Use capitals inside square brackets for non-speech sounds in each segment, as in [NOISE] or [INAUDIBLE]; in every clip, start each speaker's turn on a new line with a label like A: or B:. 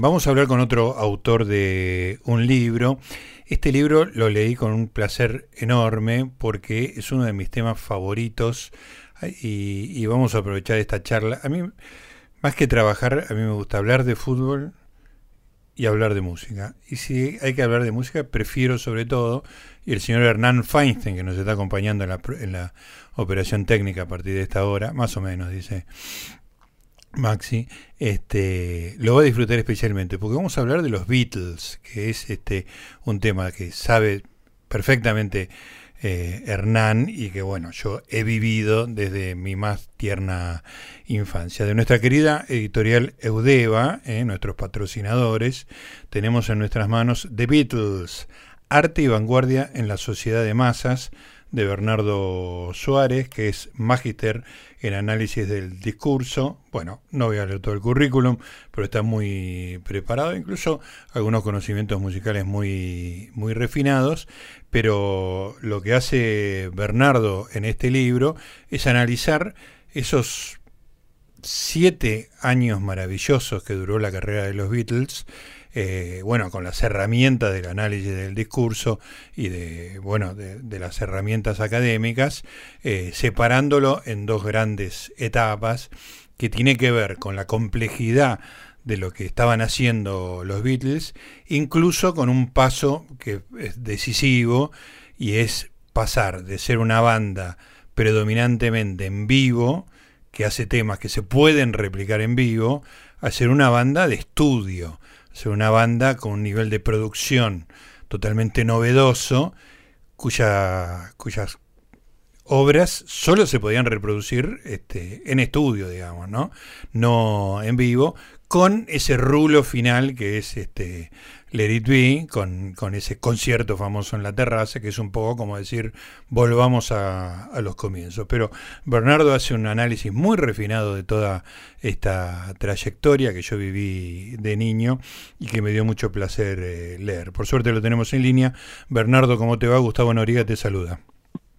A: Vamos a hablar con otro autor de un libro. Este libro lo leí con un placer enorme porque es uno de mis temas favoritos y, vamos a aprovechar esta charla. A mí, más que trabajar, a mí me gusta hablar de fútbol y hablar de música. Y si hay que hablar de música, prefiero sobre todo, y el señor Hernán Feinstein, que nos está acompañando en la, en la operación técnica a partir de esta hora, más o menos, dice, Maxi, este, lo va a disfrutar especialmente, porque vamos a hablar de los Beatles, que es este un tema que sabe perfectamente eh, Hernán y que bueno, yo he vivido desde mi más tierna infancia. De nuestra querida editorial Eudeva, eh, nuestros patrocinadores, tenemos en nuestras manos The Beatles, arte y vanguardia en la sociedad de masas, de Bernardo Suárez, que es magíster en análisis del discurso. Bueno, no voy a leer todo el currículum, pero está muy preparado, incluso algunos conocimientos musicales muy, muy refinados. Pero lo que hace Bernardo en este libro es analizar esos siete años maravillosos que duró la carrera de los Beatles eh, bueno, con las herramientas del análisis del discurso y de, bueno, de, las herramientas académicas, eh, separándolo en dos grandes etapas que tiene que ver con la complejidad de lo que estaban haciendo los Beatles, incluso con un paso que es decisivo y es pasar de ser una banda predominantemente en vivo, que hace temas que se pueden replicar en vivo, a ser una banda de estudio, ser una banda con un nivel de producción totalmente novedoso, cuya, cuyas obras solo se podían reproducir este, en estudio, digamos, ¿no? No en vivo, con ese rulo final que es este Let It Be, con, ese concierto famoso en la terraza, que es un poco como decir, volvamos a, a, los comienzos. Pero Bernardo hace un análisis muy refinado de toda esta trayectoria que yo viví de niño y que me dio mucho placer eh, leer. Por suerte lo tenemos en línea. Bernardo, ¿cómo te va? Gustavo Noriga te saluda.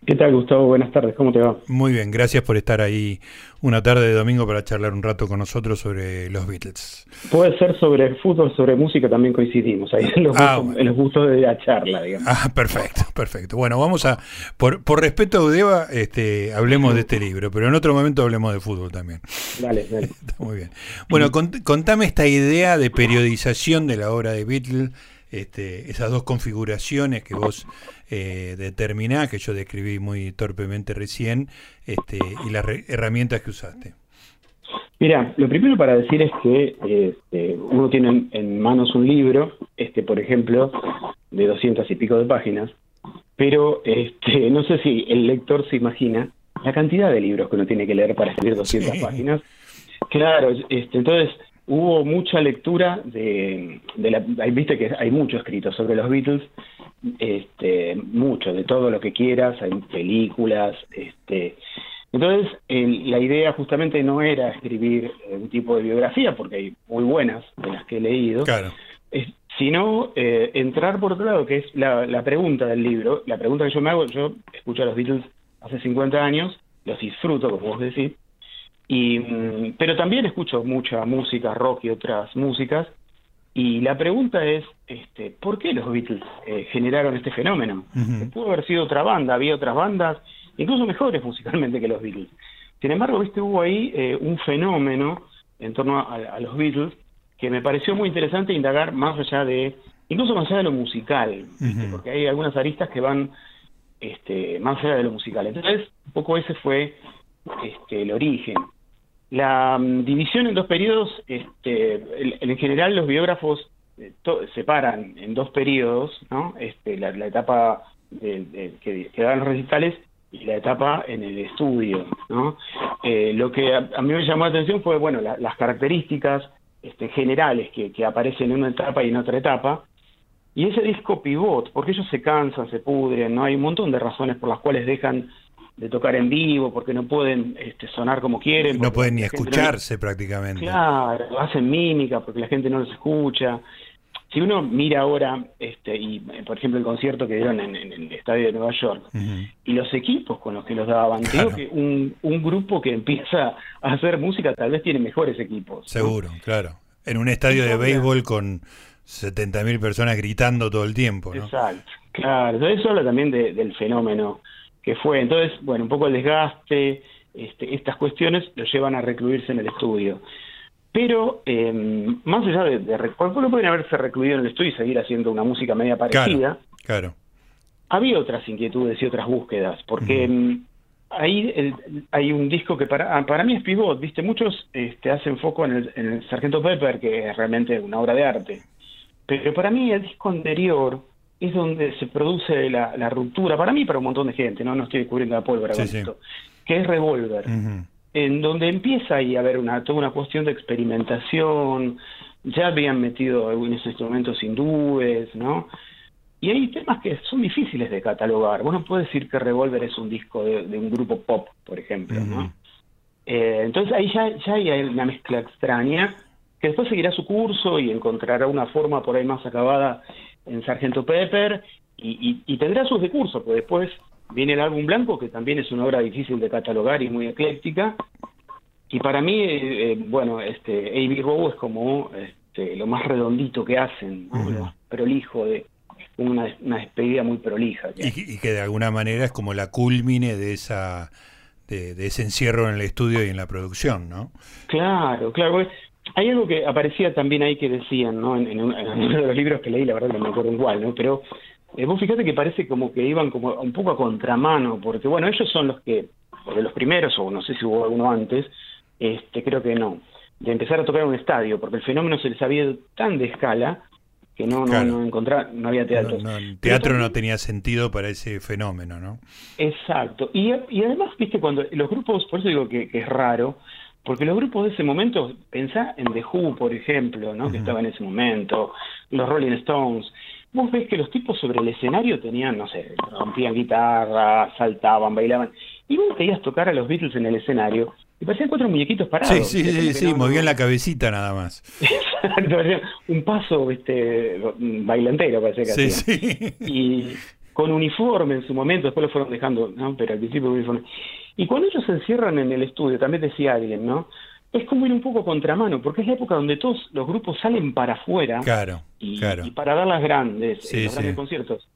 B: ¿Qué tal, Gustavo? Buenas tardes, ¿cómo te va?
A: Muy bien, gracias por estar ahí una tarde de domingo para charlar un rato con nosotros sobre los Beatles.
B: Puede ser sobre fútbol, sobre música, también coincidimos ahí en los, ah, gustos, de la charla, digamos.
A: Ah, perfecto, perfecto. Bueno, vamos a, por, por respeto a Udeva, este, hablemos de este libro, pero en otro momento hablemos de fútbol también.
B: Dale, dale. [LAUGHS]
A: muy bien. Bueno, contame esta idea de periodización de la obra de Beatles este, esas dos configuraciones que vos eh, determinás, que yo describí muy torpemente recién, este, y las herramientas que usaste.
B: Mira, lo primero para decir es que este, uno tiene en manos un libro, este, por ejemplo, de doscientas y pico de páginas, pero este, [LAUGHS] no sé si el lector se imagina la cantidad de libros que uno tiene que leer para escribir 200 páginas. Claro, este, entonces hubo mucha lectura de, de la, viste que hay mucho escrito sobre los Beatles, este, mucho, de todo lo que quieras, hay películas, este, entonces la idea justamente no era escribir un tipo de biografía, porque hay muy buenas de las que he leído, sino eh, entrar por otro lado, que es la, la pregunta del libro, la pregunta que yo me hago, yo escucho a los Beatles hace 50 años, los disfruto, como vos decís, y, mm, pero también escucho mucha música, rock y otras músicas. Y la pregunta es, este, ¿por qué los Beatles eh, generaron este fenómeno? Pudo haber sido otra banda, había otras bandas, incluso mejores [LAUGHS] musicalmente que los Beatles. Sin embargo, viste, hubo ahí eh, un fenómeno en torno a, los Beatles que me pareció muy interesante indagar más allá de, incluso más allá de lo musical, porque hay algunas aristas que van este, más allá de lo musical. Entonces, un poco ese fue este, el origen. La mm, división en dos periodos, este, en, general los biógrafos eh, separan en dos periodos, ¿no? Este, la, etapa de, que, dan los recitales y la etapa en el estudio, ¿no? Eh, lo que a, mí me llamó la atención fue, bueno, las características este, generales que, que aparecen en una etapa y en otra etapa, y ese disco pivot, porque ellos se cansan, se pudren, ¿no? Hay un montón de razones por las cuales dejan de tocar en vivo, porque no pueden este, sonar como quieren.
A: No pueden ni escucharse prácticamente.
B: Claro, hacen mímica porque la gente no los escucha. Si uno mira ahora, este, y por ejemplo el concierto que dieron en, el estadio de Nueva York, y los equipos con los que los daban, creo que un, un grupo que empieza a hacer música tal vez tiene mejores equipos.
A: Seguro, claro. en un estadio de béisbol con 70.000 personas gritando todo el tiempo. ¿no?
B: Exacto, claro. Entonces eso habla también del fenómeno que fue. Entonces, bueno, un poco el desgaste, este, estas cuestiones lo llevan a recluirse en el estudio. Pero eh, más allá de, de pueden haberse recluido en el estudio y seguir haciendo una música media parecida.
A: Claro.
B: Había otras inquietudes y otras búsquedas, porque mm, ahí hay un disco que para, ah, para mí es pivot, ¿viste? Muchos este, hacen foco en el, en el Sargento Pepper, que es realmente una obra de arte. Pero para mí el disco anterior es donde se produce la, ruptura, para mí para un montón de gente, no, no estoy descubriendo la pólvora con esto, que es Revolver en donde empieza ahí a haber una, toda una cuestión de experimentación, ya habían metido algunos instrumentos hindúes, ¿no? Y hay temas que son difíciles de catalogar. Vos no puedes decir que Revolver es un disco de, un grupo pop, por ejemplo, ¿no? Eh, entonces ahí ya, ya hay una mezcla extraña que después seguirá su curso y encontrará una forma por ahí más acabada en Sargento Pepper y, y, tendrá sus recursos, porque después Viene el álbum blanco, que también es una obra difícil de catalogar y muy ecléctica. Y para mí, eh, eh, bueno, este A.B. Rowe es como este, lo más redondito que hacen, lo más prolijo, de, una, una despedida muy prolija.
A: Y, que de alguna manera es como la culmine de esa de, ese encierro en el estudio y en la producción, ¿no?
B: Claro, claro. Hay algo que aparecía también ahí que decían, ¿no? En, uno de los libros que leí, la verdad no me acuerdo igual, ¿no? Pero eh, vos fíjate que parece como que iban como un poco a contramano, porque bueno, ellos son los que, de los primeros, o no sé si hubo alguno antes, este, creo que no, de empezar a tocar en un estadio, porque el fenómeno se les había ido tan de escala que no, no, no, no había teatro.
A: el teatro no tenía sentido para ese fenómeno, ¿no?
B: Exacto. Y, y además, viste, cuando los grupos, por eso digo que, es raro, porque los grupos de ese momento, pensá en The Who, por ejemplo, ¿no? que estaba en ese momento, los Rolling Stones, vos ves que los tipos sobre el escenario tenían, no sé, rompían guitarra, saltaban, bailaban, y vos veías tocar a los Beatles en el escenario y parecían cuatro muñequitos parados.
A: Sí, sí, sí, sí, movían la cabecita nada más. [LAUGHS]
B: un paso este, bailantero, parece que sí, Sí. Y con uniforme en su momento, después lo fueron dejando, ¿no? pero al principio uniforme. Y cuando ellos se encierran en el estudio, también decía alguien, ¿no? es como ir un poco contramano, porque es la época donde todos los grupos salen para afuera
A: claro,
B: y, para dar las grandes, los grandes conciertos.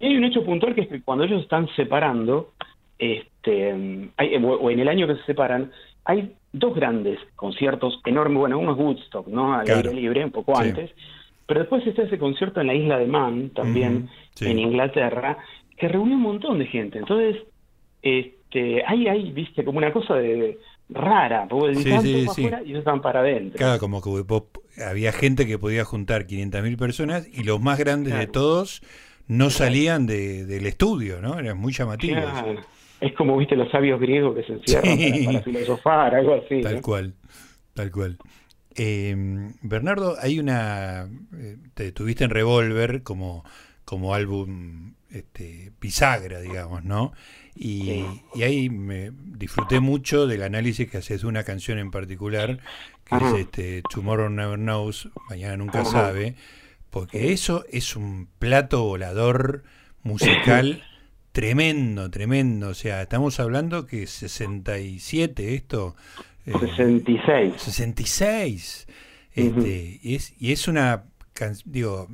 B: Y hay un hecho puntual que es que cuando ellos están separando, este, hay, o en el año que se separan, hay dos grandes conciertos enormes, bueno, uno es Woodstock, ¿no? Al aire libre, un poco antes, pero después está ese concierto en la isla de Man, también, en Inglaterra, que reunió un montón de gente. Entonces, este, hay, hay, viste, como una cosa de rara, porque sí, sí, para afuera y ellos estaban para adentro.
A: Claro, como que había gente que podía juntar 500.000 personas y los más grandes de todos no salían de, del estudio, ¿no? Eran muy llamativos.
B: Es como, viste, los sabios griegos que se encierran para, filosofar, algo así.
A: Tal cual, tal cual. Eh, Bernardo, hay una... Eh, te tuviste en Revolver como, como álbum este, bisagra, digamos, ¿no? Y, ahí me disfruté mucho del análisis que haces de una canción en particular, que es este, Tomorrow Never Knows, Mañana Nunca Sabe, porque eso es un plato volador musical [LAUGHS] tremendo, tremendo. O sea, estamos hablando que 67 esto.
B: 66.
A: 66. Este, es, y es una, digo,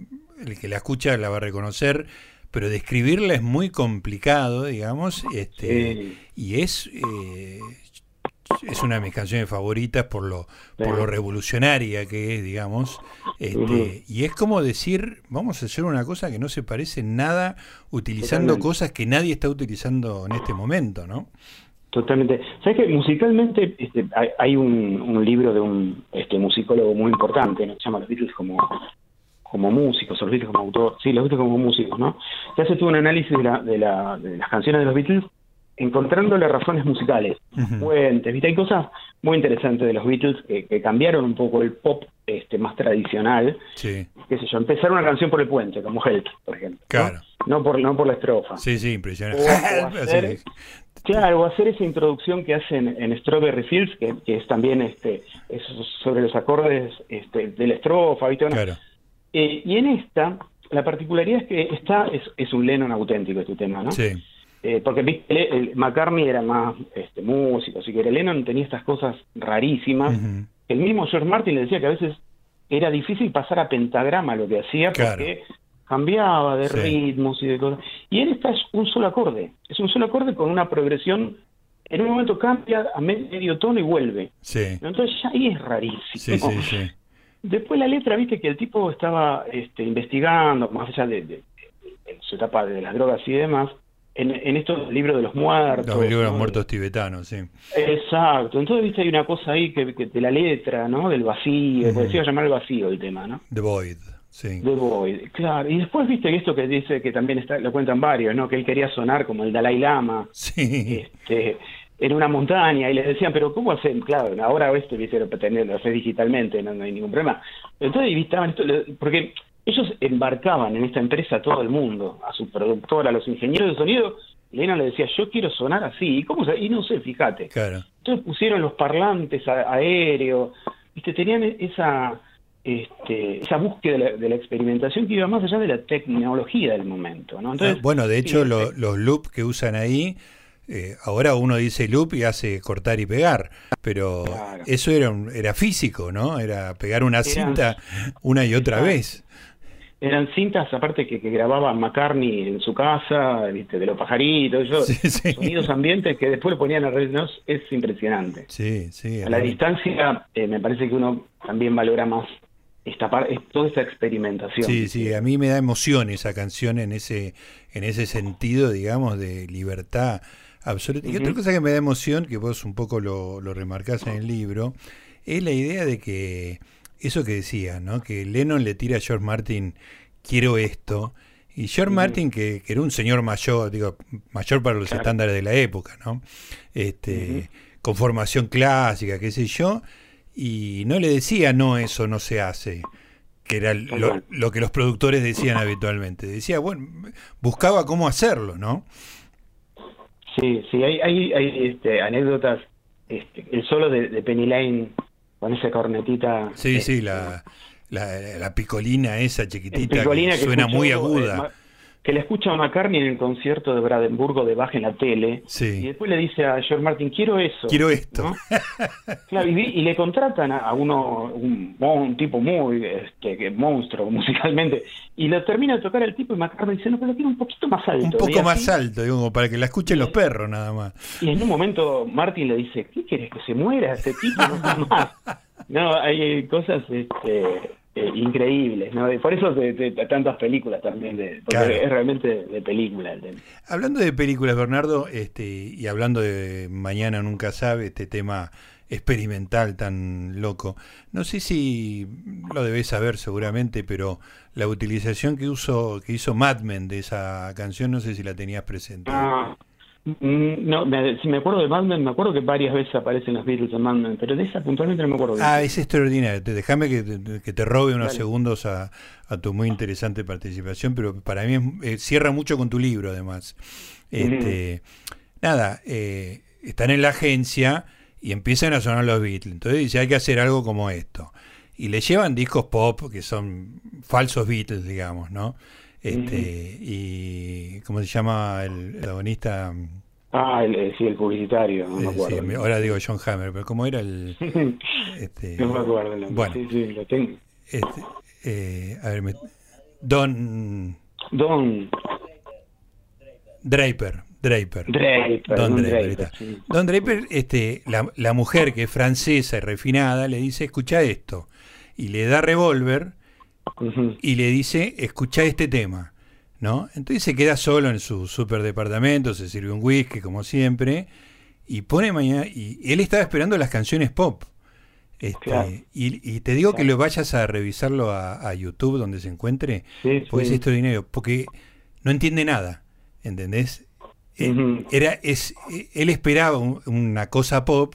A: el que la escucha la va a reconocer pero describirla es muy complicado, digamos, este, y es eh, es una de mis canciones favoritas por lo por lo revolucionaria que es, digamos, este, y es como decir, vamos a hacer una cosa que no se parece en nada utilizando cosas que nadie está utilizando en este momento, ¿no?
B: Totalmente. ¿Sabes que musicalmente este, hay, un, un, libro de un este, musicólogo muy importante, ¿no? se llama Los Beatles como como músicos, o los Beatles como autor, sí, los Beatles como músicos, ¿no? Que hace todo un análisis de, la, de, la, de las canciones de los Beatles encontrándole razones musicales, fuentes, ¿viste? Hay cosas muy interesantes de los Beatles que, cambiaron un poco el pop este más tradicional.
A: Sí.
B: Qué sé yo, empezar una canción por el puente, como Help, por ejemplo.
A: Claro.
B: ¿no? por, no por la estrofa.
A: Sí, sí, impresionante. [LAUGHS]
B: hacer, claro, hacer esa introducción que hacen en Strawberry Fields, que, que es también este es sobre los acordes este, de la estrofa, ¿viste?
A: Claro
B: eh, y en esta, la particularidad es que está es, es un Lennon auténtico este tema, ¿no?
A: Sí.
B: Eh, porque el, McCartney era más este, músico, así que Lennon tenía estas cosas rarísimas. El mismo George Martin le decía que a veces era difícil pasar a pentagrama lo que hacía porque cambiaba de ritmos y de cosas. Y en esta es un solo acorde, es un solo acorde con una progresión. En un momento cambia a medio tono y vuelve. Entonces ya ahí es rarísimo. Después la letra, viste que el tipo estaba este, investigando, más allá de, su etapa de las drogas y demás, en, en estos libros de los muertos.
A: Los libros de los muertos tibetanos, sí.
B: Exacto. Entonces, viste, hay una cosa ahí que, de la letra, ¿no? Del vacío, uh se iba a llamar el vacío el tema, ¿no?
A: The Void, sí.
B: The Void, claro. Y después, viste, esto que dice que también está, lo cuentan varios, ¿no? Que él quería sonar como el Dalai Lama.
A: Sí.
B: Este, en una montaña y les decían, pero ¿cómo hacen? Claro, ahora esto, viste, lo hacer digitalmente, no, no hay ningún problema. Entonces, estaban esto, porque ellos embarcaban en esta empresa a todo el mundo, a su productora, a los ingenieros de sonido. Lena le decía, yo quiero sonar así. ¿Y, cómo y no sé, fíjate.
A: Claro.
B: Entonces pusieron los parlantes aéreos, ¿viste? tenían esa, este, esa búsqueda de la, experimentación que iba más allá de la tecnología del momento. ¿no? Entonces,
A: bueno, de hecho, los loops que usan ahí eh, ahora uno dice loop y hace cortar y pegar, pero eso era, era físico, ¿no? Era pegar una cinta una y otra vez.
B: Eran cintas, aparte que, que, grababa McCartney en su casa, ¿viste? de los pajaritos, sonidos ambientes que después le ponían a ¿no? es impresionante.
A: Sí, sí.
B: A la distancia, eh, me parece que uno también valora más esta parte, toda esta experimentación.
A: Sí, sí, a mí me da emoción esa canción en ese, en ese sentido, digamos, de libertad absoluta. Y otra cosa que me da emoción, que vos un poco lo, lo remarcás en el libro, es la idea de que eso que decía, ¿no? Que Lennon le tira a George Martin, quiero esto. Y George Martin, que, era un señor mayor, digo, mayor para los estándares de la época, ¿no? Este, Con formación clásica, qué sé yo, y no le decía, no, eso no se hace, que era lo, lo que los productores decían habitualmente. Decía, bueno, buscaba cómo hacerlo, ¿no?
B: Sí, sí, hay, hay, hay este, anécdotas. Este, el solo de Penny Lane con esa cornetita.
A: Sí, sí, la, la, picolina esa chiquitita que, suena muy aguda.
B: Que le escucha a McCartney en el concierto de Brandenburgo de Bach en la tele. Y después le dice a George Martin, quiero eso.
A: Quiero esto. [LAUGHS]
B: y, le contratan a, uno, un, tipo muy este, monstruo musicalmente. Y lo termina de tocar el tipo y McCartney dice, no, pero lo quiero un poquito más alto.
A: Un poco más alto, digo, para que la escuchen los perros nada más.
B: Y en un momento Martin le dice, ¿qué quieres que se muera este tipo? No, más. [LAUGHS] no hay cosas... Este, eh, increíbles, ¿no? Por eso de, tantas películas también, de, porque es realmente de película.
A: Hablando de películas, Bernardo, este, y hablando de Mañana Nunca Sabe, este tema experimental tan loco, no sé si lo debes saber seguramente, pero la utilización que, uso, que hizo Mad Men de esa canción, no sé si la tenías presente.
B: Ah, Mm, no, si me acuerdo de Mad me acuerdo que varias veces aparecen los Beatles en Mad pero de esa puntualmente no me acuerdo.
A: ah, es extraordinario. Déjame que, que, te robe unos segundos a, tu muy interesante participación, pero para mí eh, cierra mucho con tu libro, además. Este, Nada, eh, están en la agencia y empiezan a sonar los Beatles. Entonces dice, hay que hacer algo como esto. Y le llevan discos pop que son falsos Beatles, digamos, ¿no? Este, Y, ¿cómo se llama el protagonista?
B: Ah, el, eh, sí, el publicitario, no me eh, acuerdo.
A: ahora digo John Hammer, pero ¿cómo era el...? [LAUGHS]
B: este, no me acuerdo. Bueno, sí, sí, lo tengo.
A: Este, eh, a ver, me, Don...
B: Don...
A: Draper, Draper.
B: Draper
A: Don, Draper. Don Draper, este, la, la mujer que es francesa y refinada, le dice, escucha esto. Y le da revólver y le dice, escucha este tema. ¿no? Entonces se queda solo en su super departamento, se sirve un whisky como siempre, y pone mañana, y él estaba esperando las canciones pop. Este, y, te digo que lo vayas a revisarlo a, YouTube donde se encuentre, porque es extraordinario, porque no entiende nada, ¿entendés? Eh, era, es, él esperaba una cosa pop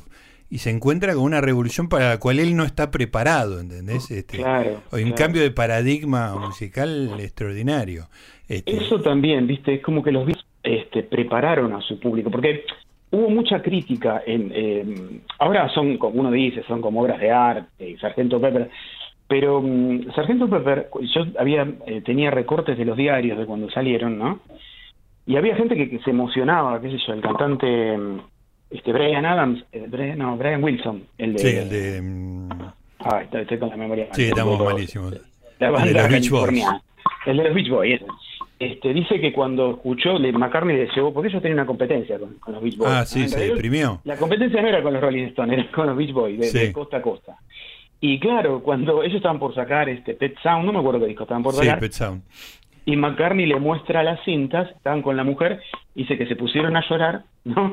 A: y se encuentra con una revolución para la cual él no está preparado, ¿entendés? Este,
B: claro,
A: o un cambio de paradigma musical extraordinario.
B: Este, Eso también, viste, es como que los este, prepararon a su público, porque hubo mucha crítica en... ahora son, como uno dice, son como obras de arte, Sargento Pepper, pero mm, Sargento Pepper, yo había eh, tenía recortes de los diarios de cuando salieron, ¿no? Y había gente que, que se emocionaba, qué sé yo, el cantante este Brian Adams, eh, no, Brian Wilson, el de,
A: sí, el de mm,
B: Ah, estoy, con la memoria.
A: Sí, estamos malísimos.
B: La banda de los Beach Boys. El de los Beach Boys, este, dice que cuando escuchó, McCartney le llevó, porque ellos tenían una competencia con, los Beach Boys.
A: Ah, sí, se deprimió.
B: La competencia no era con los Rolling Stones, era con los Beach Boys, de, costa a costa. Y claro, cuando ellos estaban por sacar este Pet Sound, no me acuerdo qué disco estaban por sacar.
A: Sí, Pet Sound.
B: Y McCartney le muestra las cintas, estaban con la mujer, dice que se pusieron a llorar, ¿no?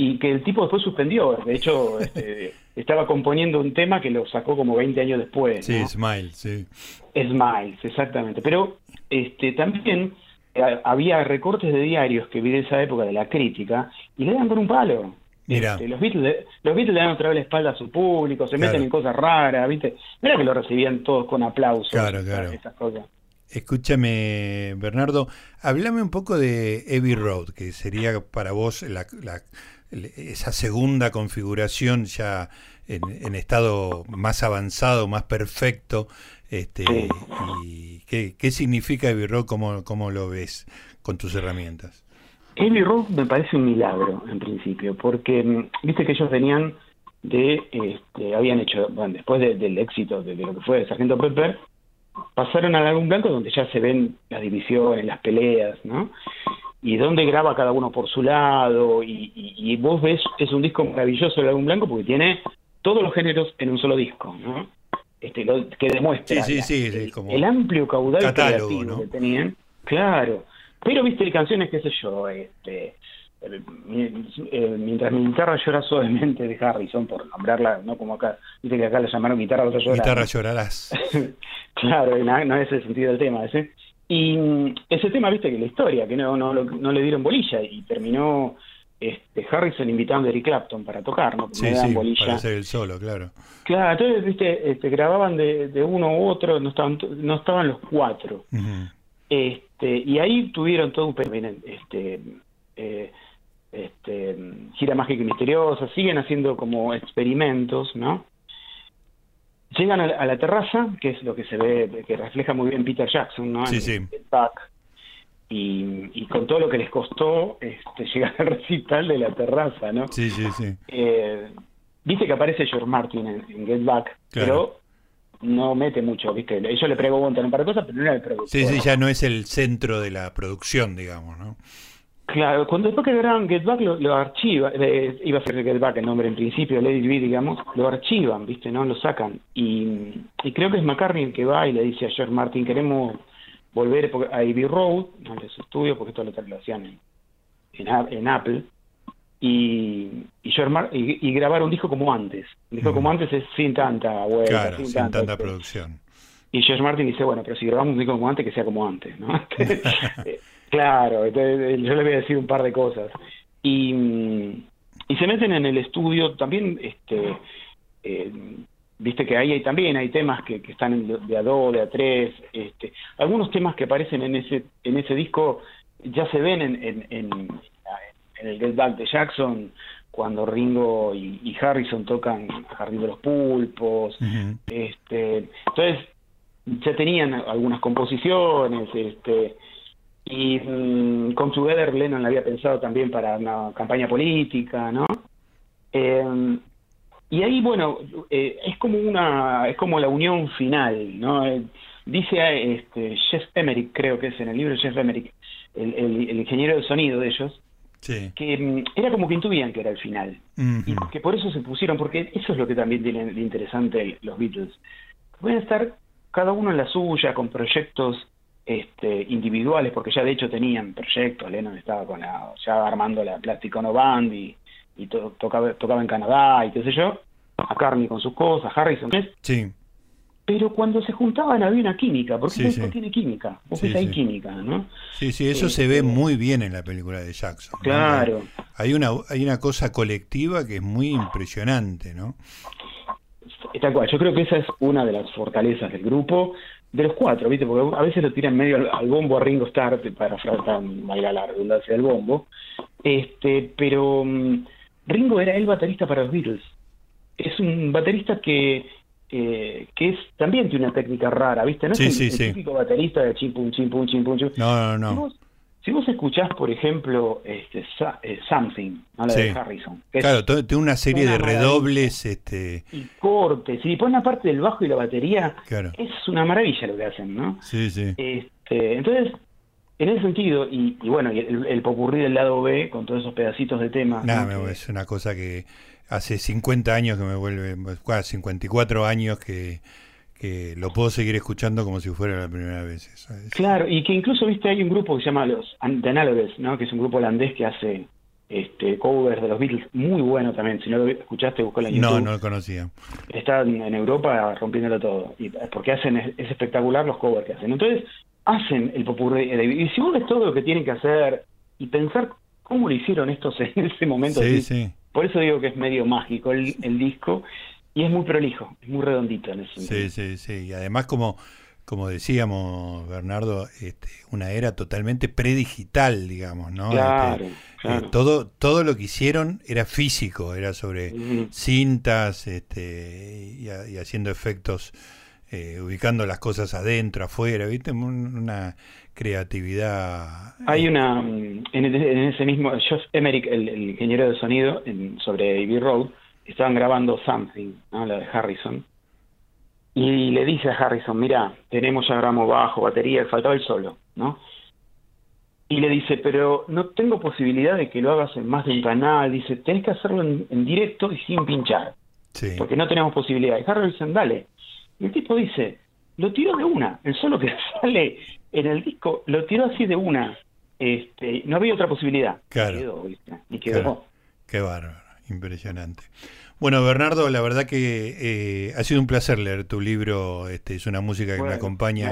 B: Y que el tipo después suspendió. De hecho, [LAUGHS] este, estaba componiendo un tema que lo sacó como 20 años después.
A: Sí, Smile, sí.
B: Smiles, exactamente. Pero este también eh, había recortes de diarios que vi de esa época de la crítica y le dan con un palo.
A: Mira. Este,
B: los, Beatles, los Beatles le dan otra vez la espalda a su público, se meten en cosas raras, ¿viste? Mira que lo recibían todos con aplausos.
A: Claro, claro. Escúchame, Bernardo, háblame un poco de Heavy Road, que sería para vos la, esa segunda configuración ya en, estado más avanzado, más perfecto. Este, y ¿qué, ¿Qué significa Road? ¿Cómo, ¿Cómo lo ves con tus herramientas?
B: Road me parece un milagro en principio, porque mm, viste que ellos venían de, este, habían hecho, bueno, después del éxito de, lo que fue Sargento Pepper, pasaron al álbum blanco donde ya se ven las divisiones, las peleas, ¿no? Y donde graba cada uno por su lado, y, vos ves, es un disco maravilloso el álbum blanco porque tiene todos los géneros en un solo disco, ¿no? Este, que demuestra el, amplio caudal creativo que tenían. Claro, pero viste canciones, qué sé yo, este, mientras mi guitarra llora suavemente de Harrison, por nombrarla, no como acá, viste que acá le llamaron guitarra llorar.
A: Guitarra llorarás. [LAUGHS]
B: claro, no, es el sentido del tema ese. Y ese tema, viste que la historia, que no, no, no le dieron bolilla y terminó este, Harrison invitando a Eric Clapton para tocar, ¿no?
A: sí, sí, para hacer el solo, claro.
B: Claro, entonces, viste, este, grababan de, de uno u otro, no estaban, no estaban los cuatro. este, y ahí tuvieron todo un este, eh, este, gira mágica y misteriosa, siguen haciendo como experimentos, ¿no? Llegan a la, terraza, que es lo que se ve, que refleja muy bien Peter Jackson, ¿no?
A: Sí, sí.
B: y, con todo lo que les costó este, [LAUGHS] llegar al recital de la terraza, ¿no?
A: Sí, sí, sí.
B: Eh, Viste que aparece George Martin en, Get Back, pero no mete mucho, ¿viste? Ellos le preguntan un par de cosas, pero no era el productor.
A: Sí, sí, ya no es el centro de la producción, digamos, ¿no?
B: Claro, cuando después que graban Get Back lo, archivan, eh, iba a ser Get Back el nombre en principio, Lady B, digamos, lo archivan, ¿viste? ¿No? Lo sacan. Y, creo que es McCartney el que va y le dice a George Martin, queremos volver a Ivy Road, a su estudio, porque esto lo, hacían en, en, Apple, y, y, George y, grabar un disco como antes. Un disco como antes es sin tanta
A: vuelta, sin, tanta, producción.
B: Y George Martin dice, bueno, pero si grabamos un disco como antes, que sea como antes, ¿no? [LAUGHS] [LAUGHS] Claro, entonces, yo le voy a decir un par de cosas. Y, y se meten en el estudio también, este, eh, viste que ahí hay, también hay temas que, que están de a dos, de a tres, este, algunos temas que aparecen en ese, en ese disco ya se ven en, en, en, el Get Back de Jackson, cuando Ringo y, Harrison tocan Jardín de los Pulpos, este, entonces ya tenían algunas composiciones, este, y mm, con Together Lennon la había pensado también para una campaña política, ¿no? Eh, y ahí, bueno, eh, es como una, es como la unión final, ¿no? Eh, dice este, Jeff Emerick, creo que es en el libro Jeff Emerick, el, el, ingeniero de sonido de ellos, que mm, era como que intuían que era el final. Y que por eso se pusieron, porque eso es lo que también tiene de interesante los Beatles. Pueden estar cada uno en la suya, con proyectos este, individuales, porque ya de hecho tenían proyectos, Lennon estaba con la, ya armando la Plastic Ono Band y, tocaba, tocaba en Canadá y qué sé yo, a Carney con sus cosas, Harrison,
A: Sí.
B: Pero cuando se juntaban había una química, porque sí, tiene química, porque hay química, ¿no?
A: Sí, sí, eso se ve este, muy bien en la película de Jackson.
B: Claro.
A: Hay una, hay una cosa colectiva que es muy impresionante, ¿no?
B: Tal cual, yo creo que esa es una de las fortalezas del grupo, de los cuatro, ¿viste? Porque a veces lo tiran medio al, bombo a Ringo Starr para tratar bailar la redundancia del bombo. Este, pero mm, Ringo era el baterista para los Beatles. Es un baterista que eh, que es también tiene una técnica rara, ¿viste? No es el, típico baterista de chim pum chim pum chim pum
A: No, no, no.
B: Si vos escuchás, por ejemplo, este, eh, Something, ¿no? la de Harrison.
A: claro, tiene una serie de redobles. este
B: Y cortes. Si ponen la parte del bajo y la batería, es una maravilla lo que hacen, ¿no?
A: Sí, sí.
B: Este, entonces, en ese sentido, y, bueno, el, el popurrí del lado B, con todos esos pedacitos de tema.
A: No, es una cosa que hace 50 años que me vuelve, 54 años que que lo puedo seguir escuchando como si fuera la primera vez.
B: Claro, y que incluso, viste, hay un grupo que se llama los The ¿no? que es un grupo holandés que hace este covers de los Beatles, muy bueno también. Si no lo escuchaste, buscalo en YouTube.
A: No, no lo conocía.
B: Está en Europa rompiéndolo todo, y porque hacen es, espectacular los covers que hacen. Entonces, hacen el popurrí. Y si vos ves todo lo que tienen que hacer y pensar cómo lo hicieron estos en ese momento,
A: sí, sí.
B: por eso digo que es medio mágico el, el disco y es muy prolijo, es muy redondito en eso.
A: Sí, sí, sí. Y además, como, como decíamos, Bernardo, este, una era totalmente predigital, digamos, ¿no?
B: Claro,
A: este, eh, todo, todo lo que hicieron era físico, era sobre cintas este, y, haciendo efectos, eh, ubicando las cosas adentro, afuera, ¿viste? Una creatividad.
B: Hay una, en, ese mismo, Josh Emmerich, el, ingeniero de sonido en, sobre Abbey Road, estaban grabando Something, ¿no? la de Harrison, y le dice a Harrison, mira, tenemos ya grabamos bajo, batería, faltaba el solo, ¿no? Y le dice, pero no tengo posibilidad de que lo hagas en más de un canal, dice, tenés que hacerlo en, directo y sin pinchar, porque no tenemos posibilidad. Y Harrison, dale. Y el tipo dice, lo tiro de una, el solo que [LAUGHS] sale en el disco, lo tiró así de una, este, no había otra posibilidad.
A: Claro.
B: Y quedó.
A: Qué bárbaro. Impresionante. Bueno, Bernardo, la verdad que eh, ha sido un placer leer tu libro. Este, es una música que me acompaña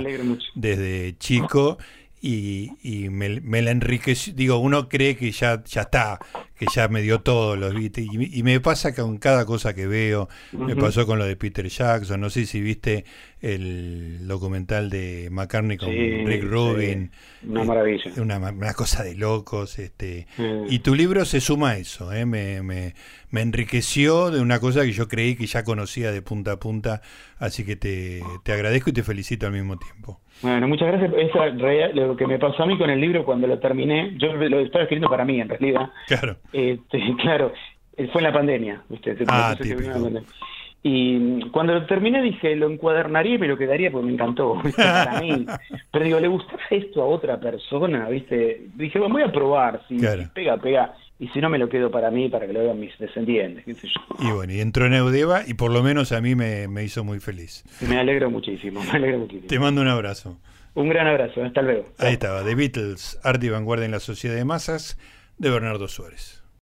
A: desde chico y, y me, la enriqueció. Digo, uno cree que ya, ya está, que ya me dio todo los viste y, me pasa con cada cosa que veo. Me pasó con lo de Peter Jackson. No sé si viste el documental de McCartney con Rick Rubin.
B: Una maravilla.
A: Una, cosa de locos. este Y tu libro se suma a eso. ¿eh? Me, me, me, enriqueció de una cosa que yo creí que ya conocía de punta a punta. Así que te, te agradezco y te felicito al mismo tiempo.
B: Bueno, muchas gracias. Esa, lo que me pasó a mí con el libro cuando lo terminé, yo lo estaba escribiendo para mí en realidad.
A: Claro.
B: Este, [LAUGHS] claro, fue en la pandemia. ¿viste?
A: Ah,
B: y cuando lo terminé dije, lo encuadernaría y me lo quedaría porque me encantó, [LAUGHS] para mí. Pero digo, ¿le gustará esto a otra persona? ¿viste? Dije, bueno, voy a probar, si, pega, pega. Y si no, me lo quedo para mí, para que lo vean mis descendientes.
A: Y bueno, y entró en Eudeva y por lo menos a mí me, me hizo muy feliz.
B: Me alegro muchísimo, me alegro muchísimo.
A: Te mando un abrazo.
B: Un gran abrazo, hasta luego.
A: Ahí estaba, The Beatles, Arte y Vanguardia en la Sociedad de Masas, de Bernardo Suárez.